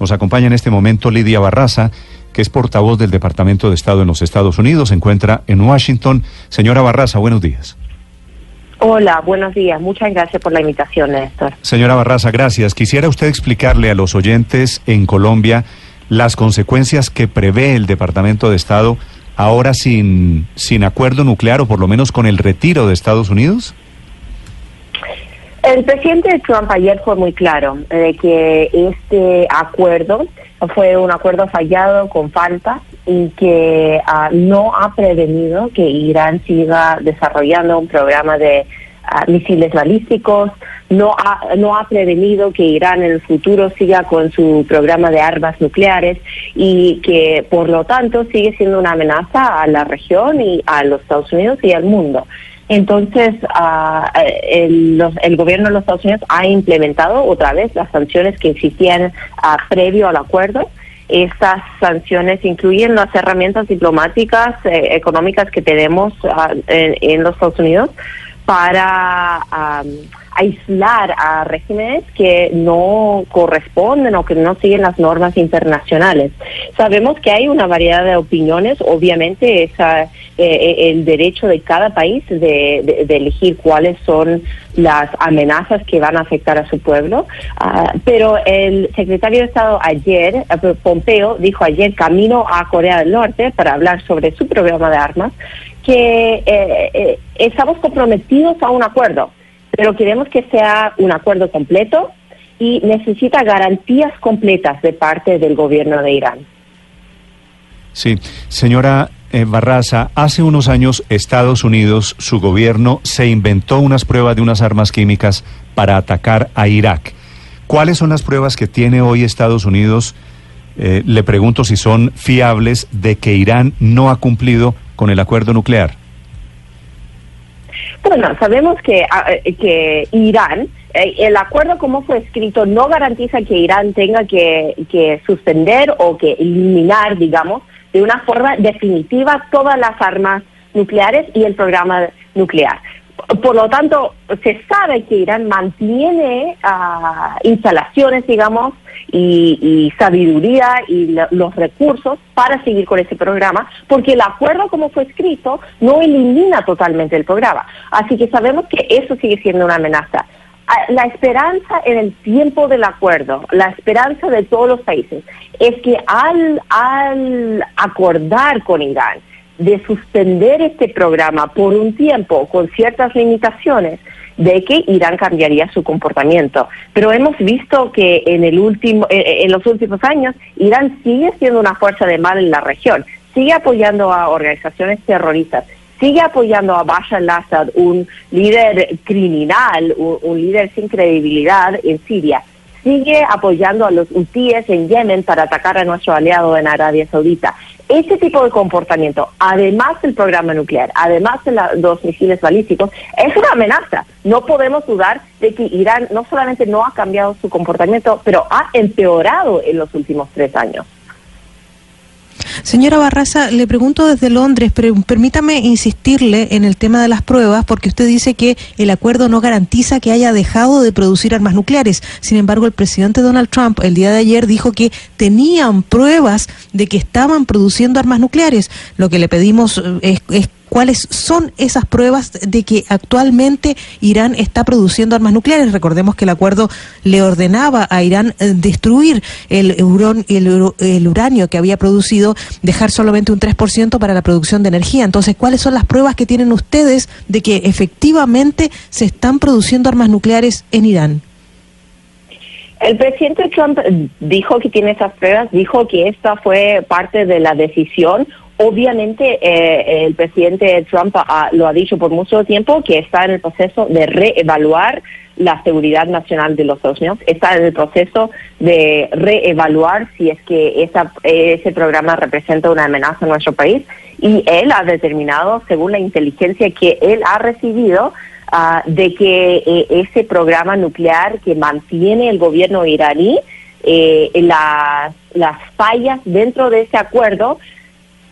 Nos acompaña en este momento Lidia Barraza, que es portavoz del Departamento de Estado en los Estados Unidos, se encuentra en Washington. Señora Barraza, buenos días. Hola, buenos días. Muchas gracias por la invitación, Néstor. Señora Barraza, gracias. Quisiera usted explicarle a los oyentes en Colombia las consecuencias que prevé el Departamento de Estado ahora sin, sin acuerdo nuclear o por lo menos con el retiro de Estados Unidos. El presidente Trump ayer fue muy claro de que este acuerdo fue un acuerdo fallado con falta y que ah, no ha prevenido que Irán siga desarrollando un programa de ah, misiles balísticos, no ha, no ha prevenido que Irán en el futuro siga con su programa de armas nucleares y que por lo tanto sigue siendo una amenaza a la región y a los Estados Unidos y al mundo. Entonces, uh, el, gobierno de los Estados Unidos ha implementado otra vez las sanciones que existían uh, previo al acuerdo. Estas sanciones incluyen las herramientas diplomáticas, eh, económicas que tenemos uh, en, en, los Estados Unidos para aislar a regímenes que no corresponden o que no siguen las normas internacionales. Sabemos que hay una variedad de opiniones, obviamente es eh, eh, el derecho de cada país de, elegir cuáles son las amenazas que van a afectar a su pueblo, uh, pero el secretario de Estado ayer, eh, Pompeo, dijo ayer camino a Corea del Norte para hablar sobre su programa de armas, que eh, estamos comprometidos a un acuerdo pero queremos que sea un acuerdo completo y necesita garantías completas de parte del gobierno de Irán. Sí, señora eh, Barraza, hace unos años Estados Unidos, su gobierno, se inventó unas pruebas de unas armas químicas para atacar a Irak. ¿Cuáles son las pruebas que tiene hoy Estados Unidos? Eh, le pregunto si son fiables de que Irán no ha cumplido con el acuerdo nuclear. Bueno, sabemos que, ah, eh, Irán, eh, el acuerdo como fue escrito no garantiza que Irán tenga que, que suspender o que eliminar, digamos, de una forma definitiva todas las armas nucleares y el programa nuclear. Por lo tanto, se sabe que Irán mantiene uh, instalaciones, digamos, y, sabiduría y los recursos para seguir con ese programa, porque el acuerdo como fue escrito no elimina totalmente el programa. Así que sabemos que eso sigue siendo una amenaza. Ah, la esperanza en el tiempo del acuerdo, la esperanza de todos los países, es que al, al acordar con Irán, de suspender este programa por un tiempo con ciertas limitaciones, de que Irán cambiaría su comportamiento. Pero hemos visto que en, el último, eh, eh, en los últimos años Irán sigue siendo una fuerza de mal en la región, sigue apoyando a organizaciones terroristas, sigue apoyando a Bashar al-Assad, un líder criminal, un líder sin credibilidad en Siria sigue apoyando a los hutíes en Yemen para atacar a nuestro aliado en Arabia Saudita. Ese tipo de comportamiento, además del programa nuclear, además de los misiles balísticos, es una amenaza. No podemos dudar de que Irán no solamente no ha cambiado su comportamiento, pero ha empeorado en los últimos tres años. Señora Barraza, le pregunto desde Londres, pero permítame insistirle en el tema de las pruebas, porque usted dice que el acuerdo no garantiza que haya dejado de producir armas nucleares. Sin embargo, el presidente Donald Trump el día de ayer dijo que tenían pruebas de que estaban produciendo armas nucleares. Lo que le pedimos eh, es, es cuáles son esas pruebas de que actualmente Irán está produciendo armas nucleares. Recordemos que el acuerdo le ordenaba a Irán eh, destruir el, el, uranio que había producido, dejar solamente un 3% para la producción de energía. Entonces, ¿cuáles son las pruebas que tienen ustedes de que efectivamente se están produciendo armas nucleares en Irán? El presidente Trump dijo que tiene esas pruebas, dijo que esta fue parte de la decisión Obviamente, eh, el presidente Trump lo ha dicho por mucho tiempo que está en el proceso de reevaluar la seguridad nacional de los Estados está en el proceso de reevaluar si es que ese programa representa una amenaza a nuestro país. Y él ha determinado, según la inteligencia que él ha recibido, ah, de que eh, ese programa nuclear que mantiene el gobierno iraní, eh, las fallas dentro de ese acuerdo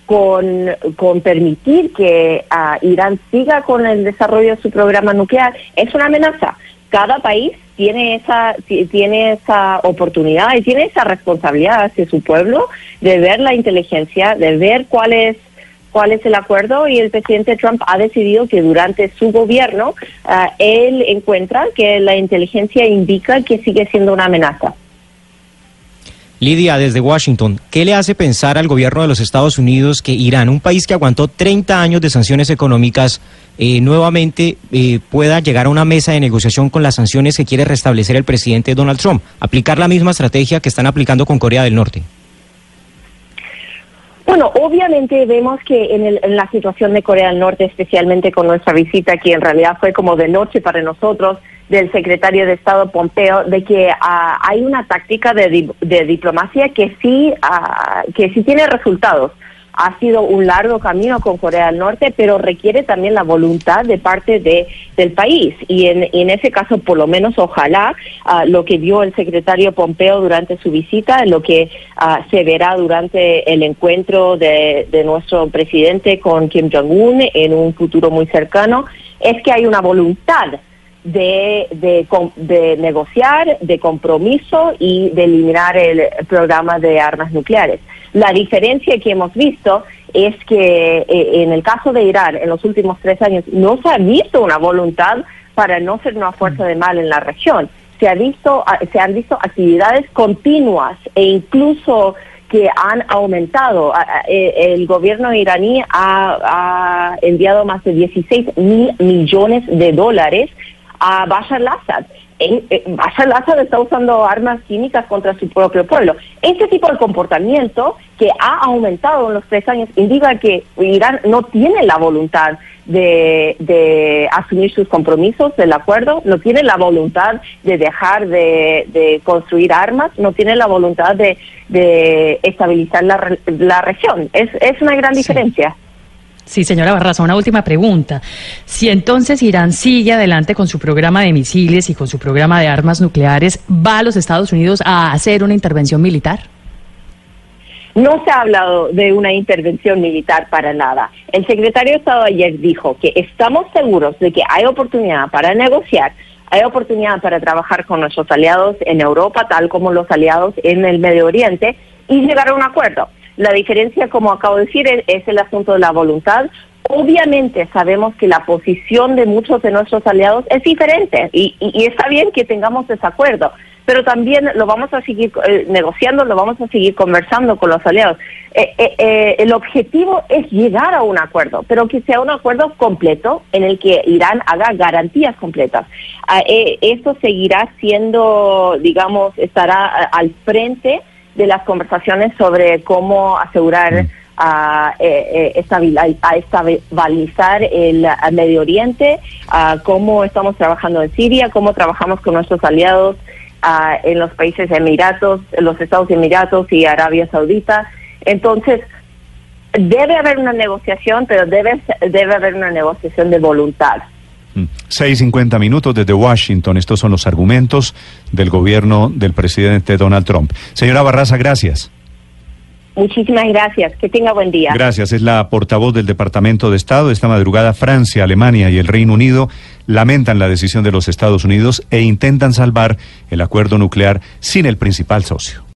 con, con permitir que uh, Irán siga con el desarrollo de su programa nuclear es una amenaza. Cada país tiene esa tiene esa oportunidad y tiene esa responsabilidad hacia su pueblo de ver la inteligencia, de ver cuál es cuál es el acuerdo y el presidente Trump ha decidido que durante su gobierno ah, él encuentra que la inteligencia indica que sigue siendo una amenaza. Lidia, desde Washington, ¿qué le hace pensar al gobierno de los Estados Unidos que Irán, un país que aguantó 30 años de sanciones económicas, eh, nuevamente eh, pueda llegar a una mesa de negociación con las sanciones que quiere restablecer el presidente Donald Trump? Aplicar la misma estrategia que están aplicando con Corea del Norte. Bueno, obviamente vemos que en, en, la situación de Corea del Norte, especialmente con nuestra visita, que en realidad fue como de noche para nosotros, del secretario de Estado Pompeo de que ah, hay una táctica de, de diplomacia que sí, uh, que sí tiene resultados. Ha sido un largo camino con Corea del Norte, pero requiere también la voluntad de parte de, del país. Y en, en ese caso, por lo menos, ojalá uh, lo que vio el secretario Pompeo durante su visita, lo que se verá durante el encuentro de, de nuestro presidente con Kim Jong-un en un futuro muy cercano, es que hay una voluntad de, de, negociar, de compromiso y de eliminar el programa de armas nucleares. La diferencia que hemos visto es que eh, en el caso de Irán, en los últimos tres años, no se ha visto una voluntad para no ser una fuerza de mal en la región. Se, ha visto, ah, se han visto actividades continuas e incluso que han aumentado. Ah, ah, eh, el gobierno iraní ha, ha enviado más de 16 mil millones de dólares a Bashar al-Assad. Eh, Bashar al-Assad está usando armas químicas contra su propio pueblo. Este tipo de comportamiento que ha aumentado en los tres años indica que Irán no tiene la voluntad de, asumir sus compromisos del acuerdo, no tiene la voluntad de dejar de, construir armas, no tiene la voluntad de, estabilizar la, región. Es, es una gran diferencia. Sí, señora Barraza, una última pregunta. Si entonces Irán sigue adelante con su programa de misiles y con su programa de armas nucleares, ¿va a los Estados Unidos a hacer una intervención militar? No se ha hablado de una intervención militar para nada. El secretario de Estado ayer dijo que estamos seguros de que hay oportunidad para negociar, hay oportunidad para trabajar con nuestros aliados en Europa, tal como los aliados en el Medio Oriente, y llegar a un acuerdo. La diferencia, como acabo de decir, es, el asunto de la voluntad. Obviamente sabemos que la posición de muchos de nuestros aliados es diferente y, está bien que tengamos desacuerdo, pero también lo vamos a seguir eh, negociando, lo vamos a seguir conversando con los aliados. Eh, eh, el objetivo es llegar a un acuerdo, pero que sea un acuerdo completo en el que Irán haga garantías completas. Ah, esto seguirá siendo, digamos, estará al frente de las conversaciones sobre cómo asegurar mm. a, eh, eh, a estabilizar el Medio Oriente, a cómo estamos trabajando en Siria, cómo trabajamos con nuestros aliados en los países Emiratos, los Estados Emiratos y Arabia Saudita. Entonces, debe haber una negociación, pero debe, debe haber una negociación de voluntad. 6.50 minutos desde Washington. Estos son los argumentos del gobierno del presidente Donald Trump. Señora Barraza, gracias. Muchísimas gracias. Que tenga buen día. Gracias. Es la portavoz del Departamento de Estado. Esta madrugada Francia, Alemania y el Reino Unido lamentan la decisión de los Estados Unidos e intentan salvar el acuerdo nuclear sin el principal socio.